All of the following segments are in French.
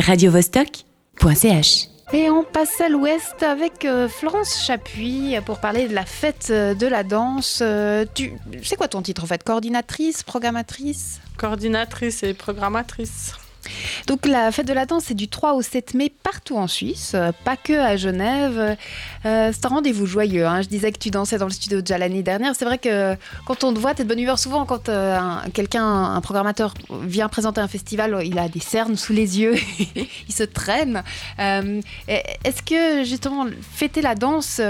radiovostok.ch. Et on passe à l'ouest avec euh, Florence Chapuis pour parler de la fête euh, de la danse. Euh, tu, c'est quoi ton titre en fait? Coordinatrice, programmatrice? Coordinatrice et programmatrice. Donc la fête de la danse, c'est du 3 au 7 mai partout en Suisse, pas que à Genève. Euh, c'est un rendez-vous joyeux. Hein. Je disais que tu dansais dans le studio déjà l'année dernière. C'est vrai que quand on te voit, tu es de bonne humeur. Souvent, quand euh, un- quelqu'un, un programmateur vient présenter un festival, il a des cernes sous les yeux, il se traîne. Euh, Est-ce que justement, fêter la danse,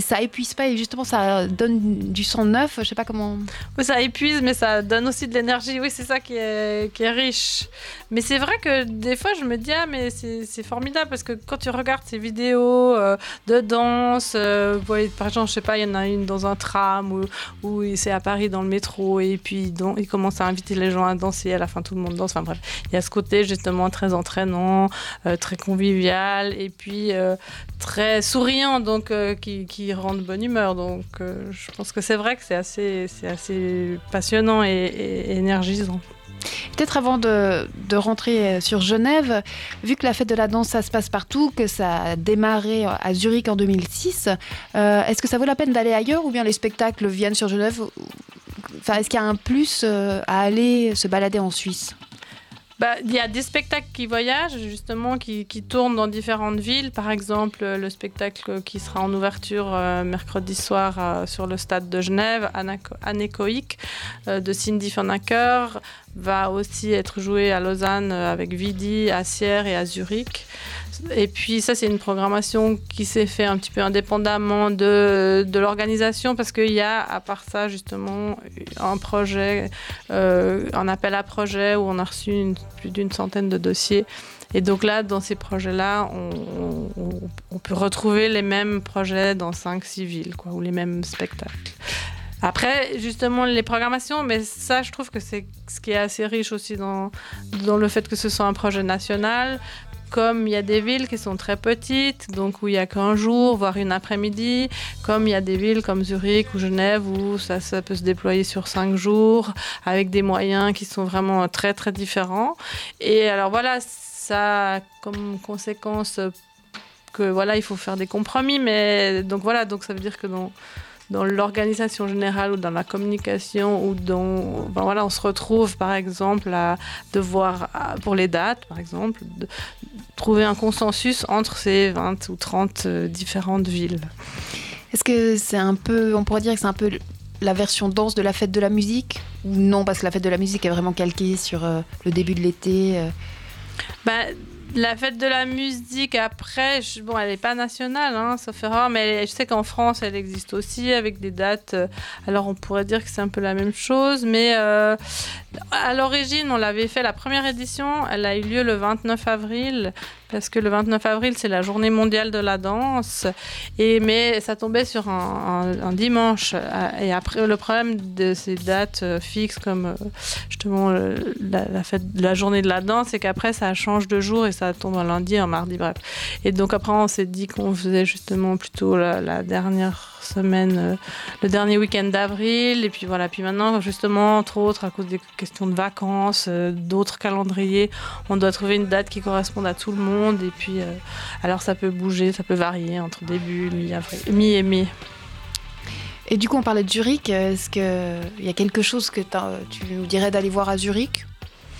ça épuise pas et justement ça donne du sang neuf? Je sais pas comment... Oui, ça épuise, mais ça donne aussi de l'énergie. Oui, c'est ça qui est, qui est riche. Mais c'est vrai que des fois, je me dis, ah, mais c'est formidable parce que quand tu regardes ces vidéos euh, de danse, euh, par exemple, je sais pas, il y en a une dans un tram ou, c'est à Paris dans le métro et puis dans- il commence à inviter les gens à danser. À la fin, tout le monde danse. Enfin bref, il y a ce côté justement très entraînant, euh, très convivial et puis très souriant, donc qui, rend de bonne humeur. Donc je pense que c'est vrai que c'est assez, assez passionnant et, et énergisant. Peut-être avant de, rentrer euh, sur Genève, vu que la fête de la danse, ça se passe partout, que ça a démarré à Zurich en 2006, euh, est-ce que ça vaut la peine d'aller ailleurs ou bien les spectacles viennent sur Genève Enfin, est-ce qu'il y a un plus euh, à aller se balader en Suisse? Bah, Il y a des spectacles qui voyagent, justement, qui, qui tournent dans différentes villes. Par exemple, euh, le spectacle qui sera en ouverture euh, mercredi soir euh, sur le stade de Genève, Anéchoïque, euh, de Cindy Fonacker, va aussi être joué à Lausanne euh, avec Vidi, à Sierre et à Zurich. Et puis ça, c'est une programmation qui s'est fait un petit peu indépendamment de, de l'organisation parce qu'il y a, à part ça, justement, un projet, euh, un appel à projet où on a reçu plus d'une centaine de dossiers. Et donc là, dans ces projets-là, on, on- on peut retrouver les mêmes projets dans 5-6 villes, quoi, ou les mêmes spectacles. Après, justement, les programmations, mais ça, je trouve que c'est ce qui est assez riche aussi dans, dans le fait que ce soit un projet national. Comme il y a des villes qui sont très petites, donc où il y a qu'un jour, voire une après-midi, comme il y a des villes comme Zurich ou Genève où ça, peut se déployer sur cinq jours avec des moyens qui sont vraiment très très différents. Et alors voilà, ça a comme conséquence que voilà, il faut faire des compromis, mais donc voilà, donc ça veut dire que dans dans l'organisation générale ou dans la communication ou dans ben voilà on se retrouve par exemple à devoir pour les dates par exemple de trouver un consensus entre ces 20 ou 30 euh, différentes villes. Est-ce que c'est un peu, on pourrait dire que c'est un peu la version danse de la fête de la musique Ou non, parce que la fête de la musique est vraiment calquée sur euh, le début de l'été euh? Ben, la fête de la musique, après, bon, elle n'est pas nationale, hein, sauf erreur, mais je sais qu'en France, elle existe aussi avec des dates. euh, alors, on pourrait dire que c'est un peu la même chose, mais euh, à l'origine, on l'avait fait, la première édition, elle a eu lieu le 29 avril, parce que le 29 avril, c'est la journée mondiale de la danse, mais ça tombait sur un, dimanche. euh, Et après, le problème de ces dates euh, fixes, comme euh, justement euh, la, fête, la journée de la danse, c'est qu'après, ça change de jour et ça tombe un lundi, un mardi, bref. Et donc après, on s'est dit qu'on faisait justement plutôt la, la dernière semaine, le dernier week-end d'avril. Et puis voilà, puis maintenant, justement, entre autres, à cause des questions de vacances, d'autres calendriers, on doit trouver une date qui corresponde à tout le monde. Et puis, euh, alors ça peut bouger, ça peut varier entre début, mi-avril, mi et mi. Et du coup, on parlait de Zurich. Est-ce qu'il y a quelque chose que tu nous dirais d'aller voir à Zurich?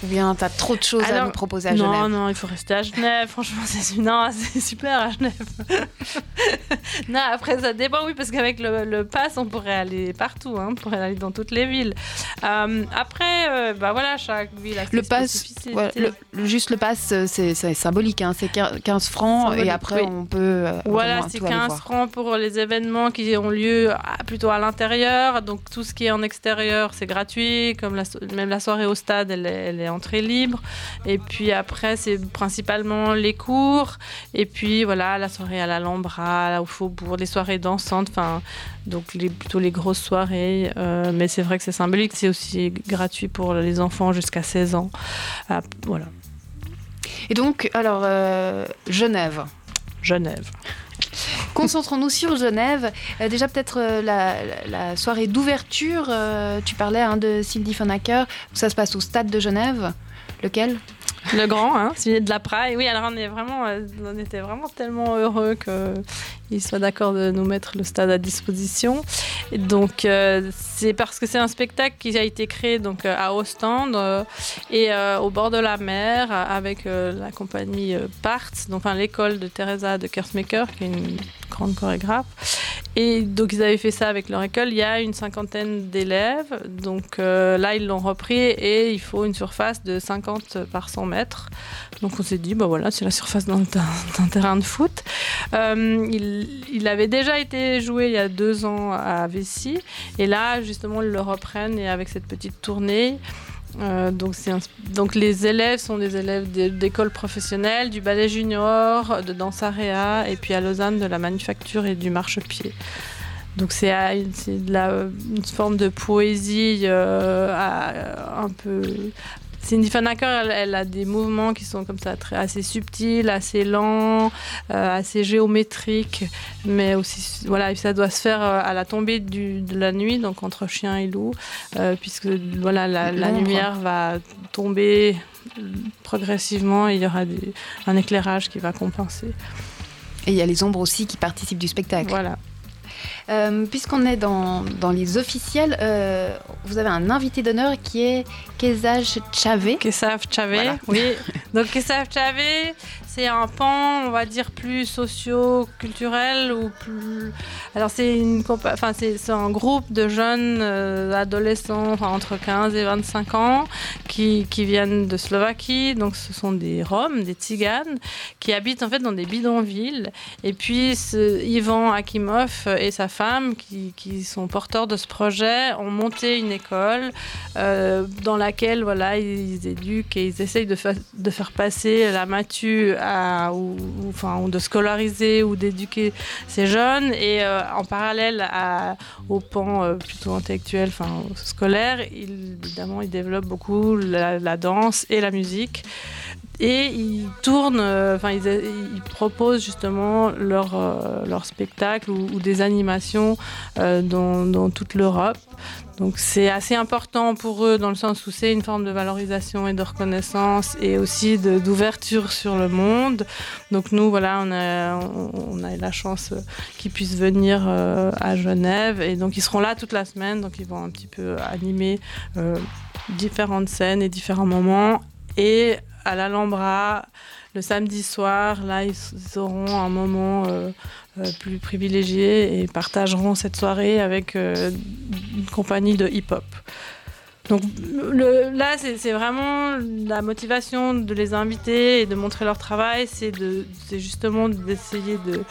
Ou bien tu as trop de choses à nous proposer à non, Genève non, il faut rester à Genève. Franchement, c'est non, c'est super à Genève. non, après, ça dépend, oui, parce qu'avec le, le pass, on pourrait aller partout. Hein, on pourrait aller dans toutes les villes. Euh, après, euh, bah voilà, chaque ville a ses Le pass, ouais, le- juste le pass, euh, c'est symbolique, hein, c'est 15 francs Symbolique, et après oui. on peut. Voilà, c'est tout aller 15 voir. francs pour les événements qui ont lieu plutôt à l'intérieur. Donc tout ce qui est en extérieur, c'est gratuit. Comme la même la soirée au stade, elle est entrée libre. Et puis après, c'est principalement les cours. Et puis voilà, la soirée à l'Alhambra, au Faubourg, les soirées dansantes. Enfin, donc les, plutôt les grosses soirées. Euh, mais c'est vrai que c'est symbolique. C'est aussi gratuit pour les enfants jusqu'à 16 ans. Ah, voilà, Et donc, alors, euh, Genève. Genève. Concentrons-nous sur Genève. Euh, déjà, peut-être euh, la, soirée d'ouverture, euh, tu parlais hein, de Cindy Fonacker. Ça se passe au stade de Genève. Lequel? Le grand, hein, celui de la Praille. Oui, alors est vraiment, on était vraiment tellement heureux qu'il soit d'accord de nous mettre le stade à disposition. Donc, euh, c'est parce que c'est un spectacle qui a été créé donc, euh, à Ostende et au bord de la mer avec la compagnie Parts, donc l'école de Teresa de Kersmaker, qui est une grande chorégraphe. Et donc ils avaient fait ça avec leur école. Il y a une cinquantaine d'élèves. Donc là, ils l'ont repris et il faut une surface de 50 par 100 mètres. Donc on s'est dit, bah voilà, c'est la surface d'un terrain de foot. Euh, il, avait déjà été joué il y a deux ans à Vessy. Et là, justement, ils le reprennent et avec cette petite tournée. Euh, donc, les élèves sont des élèves d'école professionnelle, du ballet junior, de danse area et puis à Lausanne de la manufacture et du marchepied. Donc c'est une forme de poésie euh, un peu Cindy Fanacker, elle, elle, a des mouvements qui sont comme ça très, assez subtils, assez lents, euh, assez géométriques, mais aussi voilà, ça doit se faire euh, à la tombée du, de la nuit, donc entre chien et loup, euh, puisque voilà, la, lumière va tomber progressivement et il y aura un éclairage qui va compenser. Et il y a les ombres aussi qui participent du spectacle. Voilà. Euh, puisqu'on est dans, dans, les officiels, euh, vous avez un invité d'honneur qui est Kesaj Chavé. Kesav Chavé, oui. Donc Kesav Chavé, c'est un pan, on va dire, plus socio-culturel ou plus. Alors, c'est une enfin, c'est un groupe de jeunes euh, adolescents entre 15 et 25 ans qui, viennent de Slovaquie. Donc, ce sont des Roms, des Tziganes, qui habitent en fait dans des bidonvilles. Et puis, Ivan Akimov et sa femme, qui, sont porteurs de ce projet, ont monté une école euh, dans laquelle voilà, ils éduquent et ils essayent de, faire passer la matu ou, enfin, de scolariser ou d'éduquer ces jeunes. Et euh, en parallèle au pan euh, plutôt intellectuel, enfin scolaire, évidemment, ils développent beaucoup la, danse et la musique. Et ils tournent, euh, enfin, ils, proposent justement leur, leur spectacle ou, des animations dans, dans, toute l'Europe. Donc c'est assez important pour eux dans le sens où c'est une forme de valorisation et de reconnaissance et aussi d'ouverture sur le monde. Donc nous, voilà, on a, a la chance qu'ils puissent venir euh, à Genève et donc ils seront là toute la semaine. Donc ils vont un petit peu animer euh, différentes scènes et différents moments. Et à l'Alhambra, le samedi soir, là, ils, auront un moment euh, euh, plus privilégié et partageront cette soirée avec euh, une compagnie de hip-hop. Donc là, c'est vraiment la motivation de les inviter et de montrer leur travail, c'est justement d'essayer de,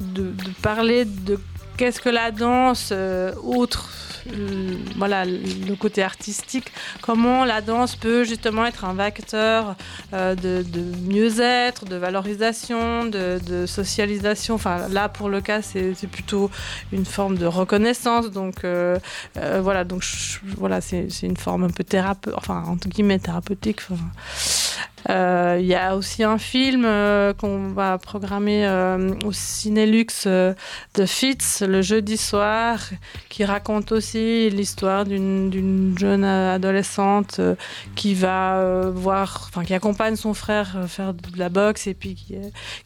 de, de, parler de qu'est-ce que la danse, outre voilà, le côté artistique, comment la danse peut justement être un vecteur euh, de, mieux-être, de valorisation, de, socialisation. Enfin, là, pour le cas, c'est plutôt une forme de reconnaissance. Donc, euh, euh, voilà, donc voilà, c'est une forme un peu thérapeute, enfin, entre guillemets, thérapeutique. Il y a aussi un film qu'on va programmer au Cinélux de Fitz le jeudi soir qui raconte aussi l'histoire d'une jeune adolescente euh, qui va euh, voir, enfin qui accompagne son frère euh, faire de la boxe et puis qui,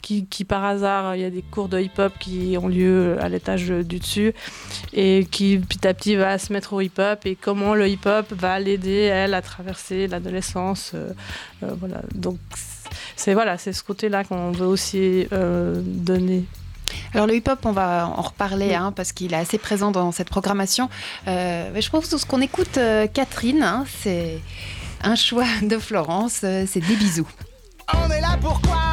qui, qui par hasard, il y a des cours de hip-hop qui ont lieu à l'étage du dessus et qui petit à petit va se mettre au hip-hop et comment le hip-hop va l'aider elle à traverser l'adolescence. voilà, donc c'est voilà, c'est ce côté-là qu'on veut aussi donner alors le hip-hop, on va en reparler hein, parce qu'il est assez présent dans cette programmation. Euh, mais je pense qu'on écoute euh, Catherine, hein, c'est un choix de Florence, euh, c'est des bisous. On est là pourquoi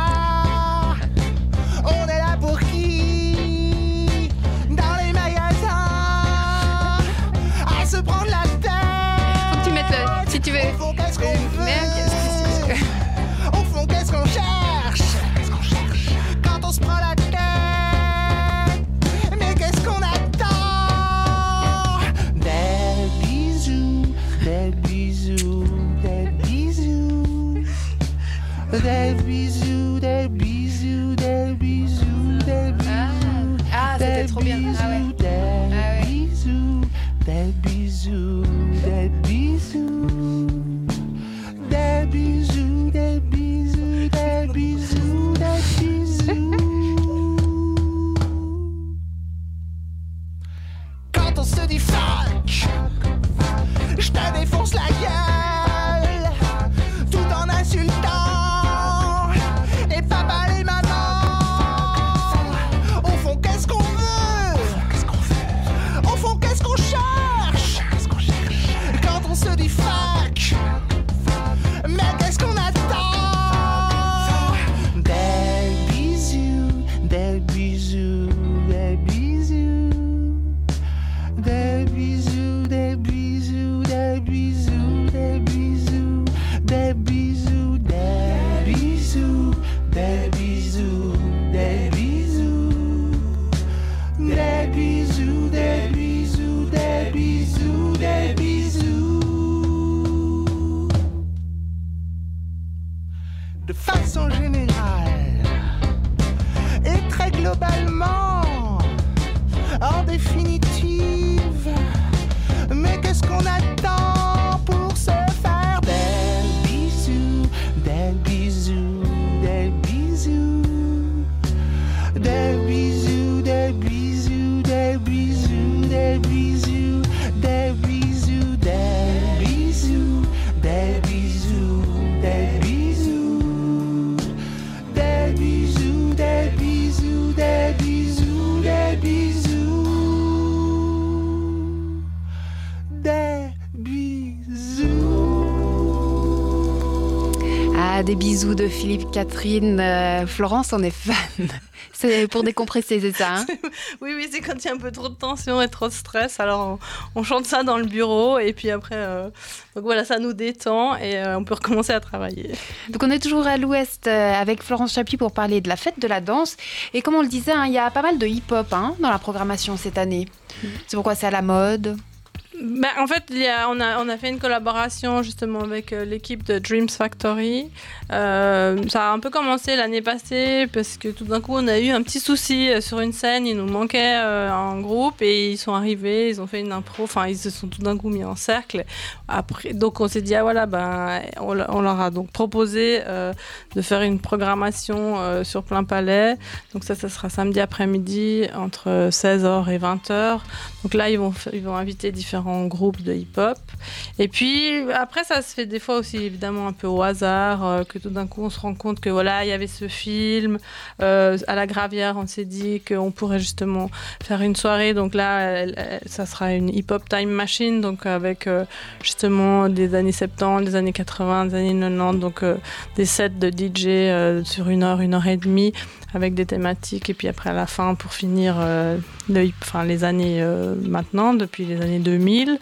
Philippe Catherine. Euh, Florence en est fan. C'est pour décompresser, c'est ça hein Oui, oui, c'est quand il y a un peu trop de tension et trop de stress. Alors on, chante ça dans le bureau et puis après, euh, donc voilà, ça nous détend et euh, on peut recommencer à travailler. Donc on est toujours à l'ouest avec Florence Chapuis pour parler de la fête de la danse. Et comme on le disait, hein, il y a pas mal de hip-hop hein, dans la programmation cette année. Mm. C'est pourquoi c'est à la mode bah, en fait, on, a, fait une collaboration justement avec euh, l'équipe de Dreams Factory. Euh, ça a un peu commencé l'année passée parce que tout d'un coup, on a eu un petit souci euh, sur une scène. Il nous manquait un groupe et ils sont arrivés, ils ont fait une impro. Enfin, ils se sont tout d'un coup mis en cercle. Donc, on s'est dit, ah voilà, ben, on, leur a donc proposé de faire une programmation sur plein palais. Donc, ça, ça sera samedi après-midi entre 16h et 20h. Donc là, ils vont inviter différents groupe de hip-hop. Et puis après, ça se fait des fois aussi évidemment un peu au hasard, euh, que tout d'un coup on se rend compte que voilà, il y avait ce film euh, à la Gravière. On s'est dit qu'on pourrait justement faire une soirée. Donc là, ça sera une hip-hop time machine, donc avec euh, justement des années 70, des années 80, des années 90, donc des sets de DJ sur une heure, une heure et demie avec des thématiques. Et puis après, à la fin, pour finir euh, enfin, les années euh, maintenant, depuis les années 2000.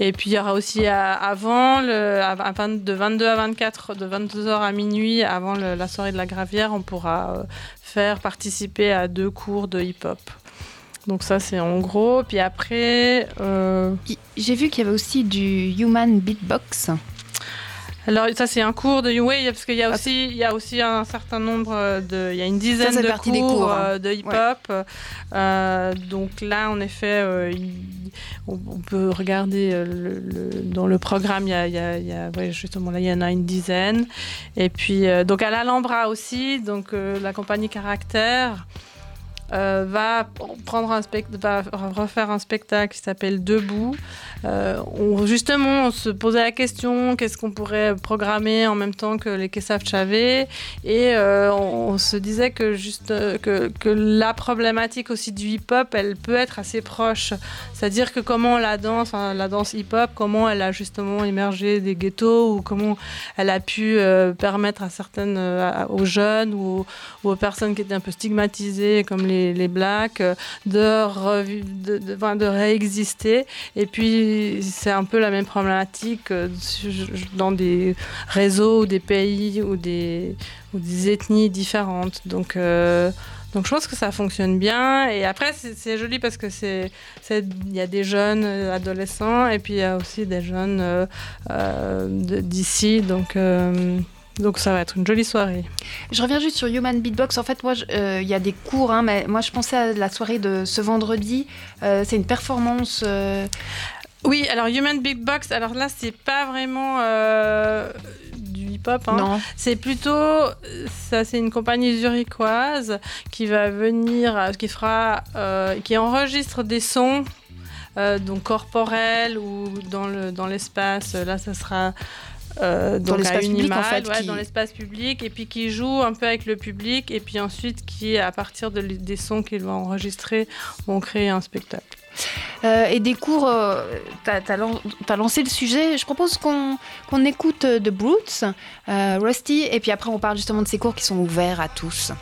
Et puis il y aura aussi avant, le, de 22 à 24, de 22h à minuit, avant la soirée de la gravière, on pourra euh, faire participer à deux cours de hip-hop. Donc ça c'est en gros. Puis après... J'ai vu qu'il y avait aussi du human beatbox. Alors ça c'est un cours de oui parce qu'il y a ah, aussi il y a aussi un certain nombre de il y a une dizaine de cours, hein. euh, de hip-hop. Euh, donc là en effet euh, on, peut regarder dans le programme il y a, il y a, justement là il y en a une dizaine. Et puis donc à l'Alhambra aussi donc la compagnie Caractère euh, va refaire un spectacle qui s'appelle Debout. Euh, justement, on se posait la question qu'est-ce qu'on pourrait programmer en même temps que les Kessaf Chavé et euh, on, se disait que juste que, la problématique aussi du hip-hop, elle peut être assez proche. C'est-à-dire que comment la danse, la danse hip-hop, comment elle a justement émergé des ghettos ou comment elle a pu permettre à certaines aux jeunes ou aux personnes qui étaient un peu stigmatisées comme les les, blacks, euh, de, de, de, réexister. Et puis, c'est un peu la même problématique euh, dans des réseaux ou des pays ou des, ou des ethnies différentes. Donc, euh, donc je pense que ça fonctionne bien. Et après, c'est joli parce que c'est il y a des jeunes adolescents et puis il y a aussi des jeunes d'ici. Donc donc ça va être une jolie soirée. Je reviens juste sur Human Beatbox. En fait, moi, euh, il y a des cours, hein, mais moi, je pensais à la soirée de ce vendredi. Euh, c'est une performance. Euh, oui, alors Human Beatbox, alors là, c'est pas vraiment du hip-hop. Hein. Non. C'est plutôt, ça, c'est une compagnie zurichoise qui va venir, qui fera, qui enregistre des sons. donc corporels ou dans le dans l'espace là ça sera euh, dans l'espace public en fait, dans l'espace public et puis qui joue un peu avec le public et puis ensuite qui à partir des sons qu'il va enregistrer vont créer un spectacle. Euh, et des cours, euh, tu as, lancé le sujet. Je propose qu'on écoute The Brutes, Rusty, et puis après on parle justement de ces cours qui sont ouverts à tous.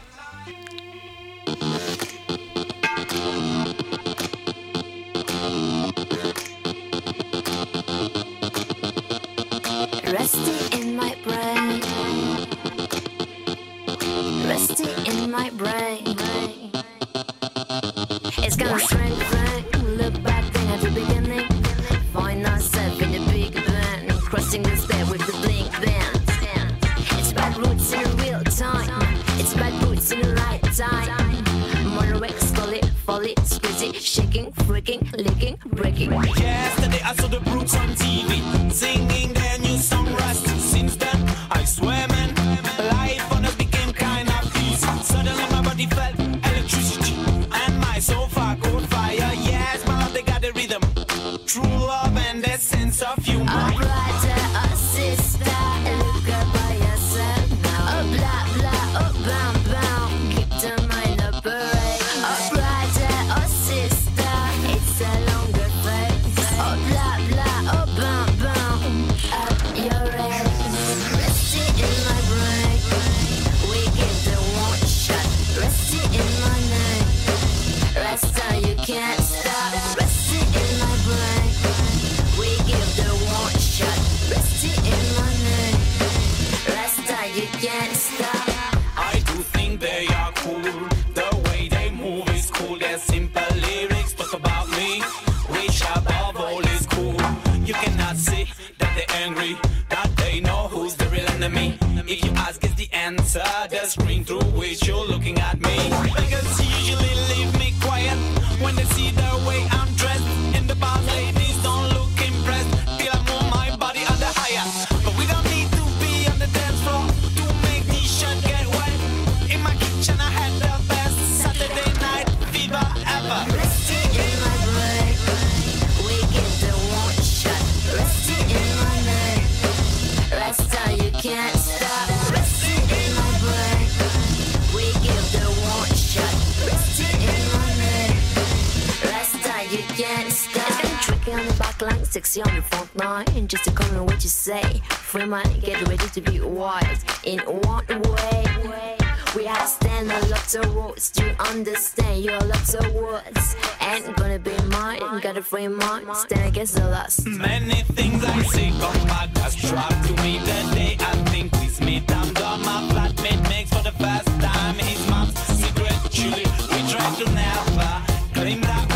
Stop. On the back line, sexy on the front line. Just to me what you say. Free mind, get ready to be wise in one way. We to stand on lots of roads to understand your lots of words. Ain't gonna be mine, got a free mind, stand against the lust. Many things I say come back as trap to me the day I think we meet. I'm done, my flatmate makes for the first time his mom's secret. Truly, we try to never claim that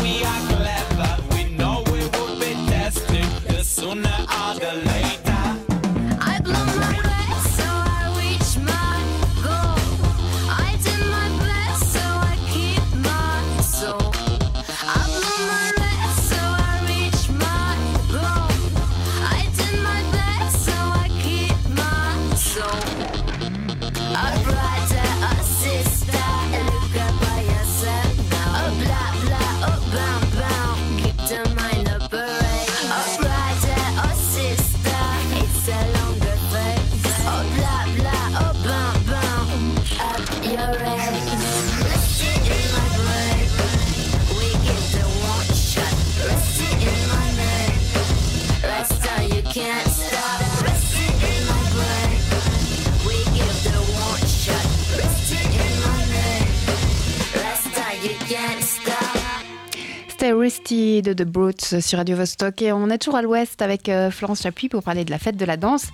C'était Risty de The Brutes sur Radio Vostok et on est toujours à l'ouest avec euh, Florence Chapuis pour parler de la fête de la danse.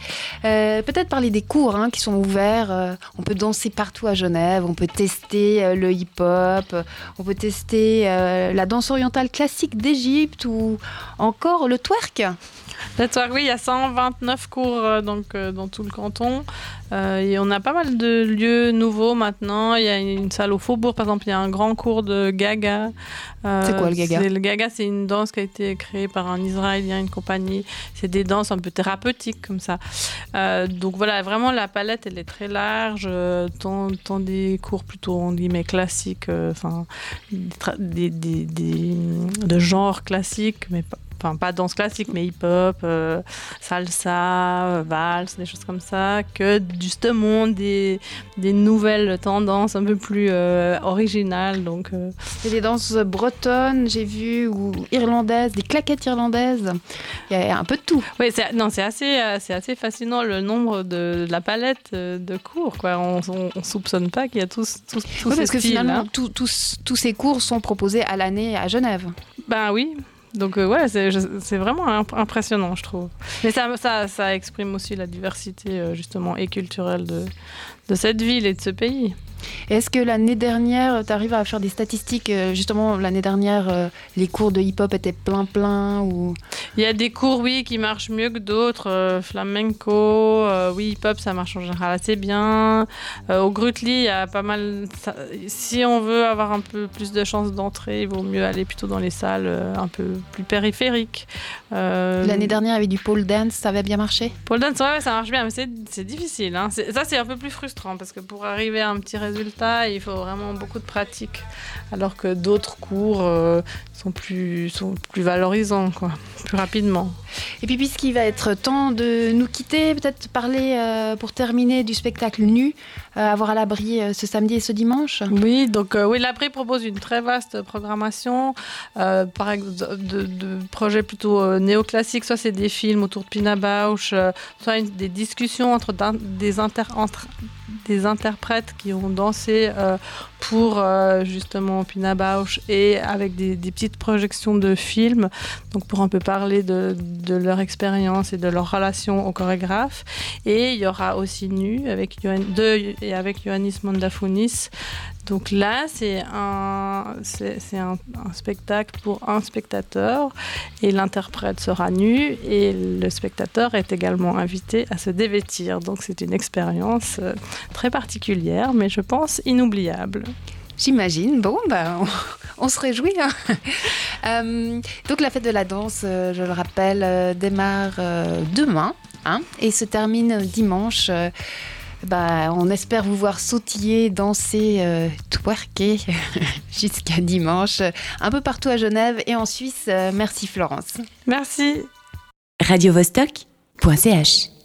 Euh, Peut-être parler des cours hein, qui sont ouverts. Euh, on peut danser partout à Genève, on peut tester le hip-hop, on peut tester la danse orientale classique d'Égypte ou encore le twerk. Le twerk, oui, il y a 129 cours euh, donc, euh, dans tout le canton. Euh, et on a pas mal de lieux nouveaux maintenant. Il y a une salle au Faubourg, par exemple, il y a un grand cours de Gaga. Euh, C'est quoi, le Gaga? c'est- Le Gaga, c'est une danse qui a été créée par un Israélien, une compagnie. C'est des danses un peu thérapeutiques comme ça. Euh, donc voilà, vraiment la palette, elle est très large. tant, tant des cours plutôt, on guillemets, classiques, euh, enfin, des, des- des- de genre classique, mais pas, enfin, pas danse classique, mais hip-hop, euh, salsa, euh, valse, des choses comme ça, que justement des, des nouvelles tendances un peu plus euh, originales. Donc, euh, des danses bretonnes, j'ai vu, ou irlandaises, des claquettes irlandaises. Il y a un peu de tout. oui, c'est, non, c'est assez, c'est assez fascinant le nombre de, la palette de cours. Quoi. On, on, on soupçonne pas qu'il y a tous, tous, tous Oui, ces parce que finalement, hein. tous ces cours sont proposés à l'année à Genève. Ben oui. Donc euh, ouais, c'est, vraiment imp- impressionnant, je trouve. Mais ça, ça, ça exprime aussi la diversité euh, justement et culturelle de, de cette ville et de ce pays. Est-ce que l'année dernière, tu arrives à faire des statistiques euh, Justement, l'année dernière, euh, les cours de hip-hop étaient plein plein ou... Il y a des cours, oui, qui marchent mieux que d'autres. euh, flamenco, euh, oui, hip-hop, ça marche en général assez bien. Euh, au Grutli, il y a pas mal. ça- si on veut avoir un peu plus de chances d'entrée, il vaut mieux aller plutôt dans les salles un peu plus périphériques. L'année dernière, avec du pole dance, ça avait bien marché? Pole dance, ouais, ouais, ça marche bien, mais c'est difficile. hein. Ça, c'est un peu plus frustrant parce que pour arriver à un petit résultat, il faut vraiment beaucoup de pratique. Alors que d'autres cours euh, sont, plus, sont plus valorisants, quoi, plus rapidement. Et puis, puisqu'il va être temps de nous quitter, peut-être parler euh, pour terminer du spectacle nu, euh, avoir à l'abri euh, ce samedi et ce dimanche. Oui, donc oui, l'Abri propose une très vaste programmation, par exemple de, de projets plutôt néoclassiques, soit c'est des films autour de Pina Bausch, soit une- des discussions entre des, inter- entre des interprètes qui ont dansé euh, pour euh, justement Pina Bausch et avec des, petites projections de films, donc pour un peu parler de, leur expérience et de leur relation au chorégraphe. Et il y aura aussi Nu avec et avec Ioannis Mondafounis. Donc là, c'est un spectacle pour un spectateur et l'interprète sera nu et le spectateur est également invité à se dévêtir. Donc c'est une expérience euh, très particulière, mais je pense inoubliable. J'imagine. Bon, bah, on, on se réjouit. hein. Euh, donc la fête de la danse, euh, je le rappelle, euh, démarre demain hein, et se termine dimanche. Bah, on espère vous voir sautiller, danser, euh, twerker jusqu'à dimanche, un peu partout à Genève et en Suisse. Euh, merci Florence. Merci. radiovostok.ch